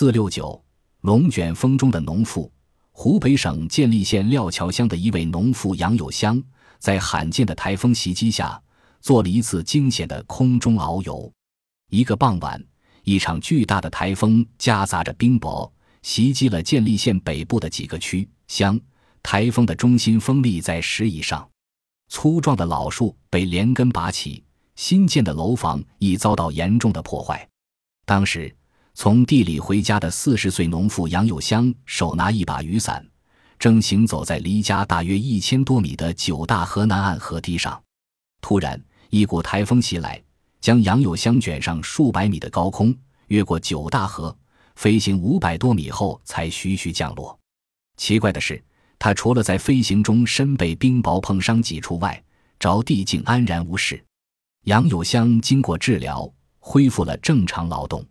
四六九，龙卷风中的农妇。湖北省建利县廖桥乡的一位农妇杨有香，在罕见的台风袭击下，做了一次惊险的空中遨游。一个傍晚，一场巨大的台风夹杂着冰雹，袭击了建利县北部的几个区乡。台风的中心风力在十以上，粗壮的老树被连根拔起，新建的楼房已遭到严重的破坏。当时，从地里回家的四十岁农妇杨有香手拿一把雨伞，正行走在离家大约一千多米的九大河南岸河堤上。突然，一股台风袭来，将杨有香卷上数百米的高空，越过九大河，飞行五百多米后才徐徐降落。奇怪的是。他除了在飞行中身被冰雹碰伤几处外，着地竟安然无事。杨有香经过治疗，恢复了正常劳动。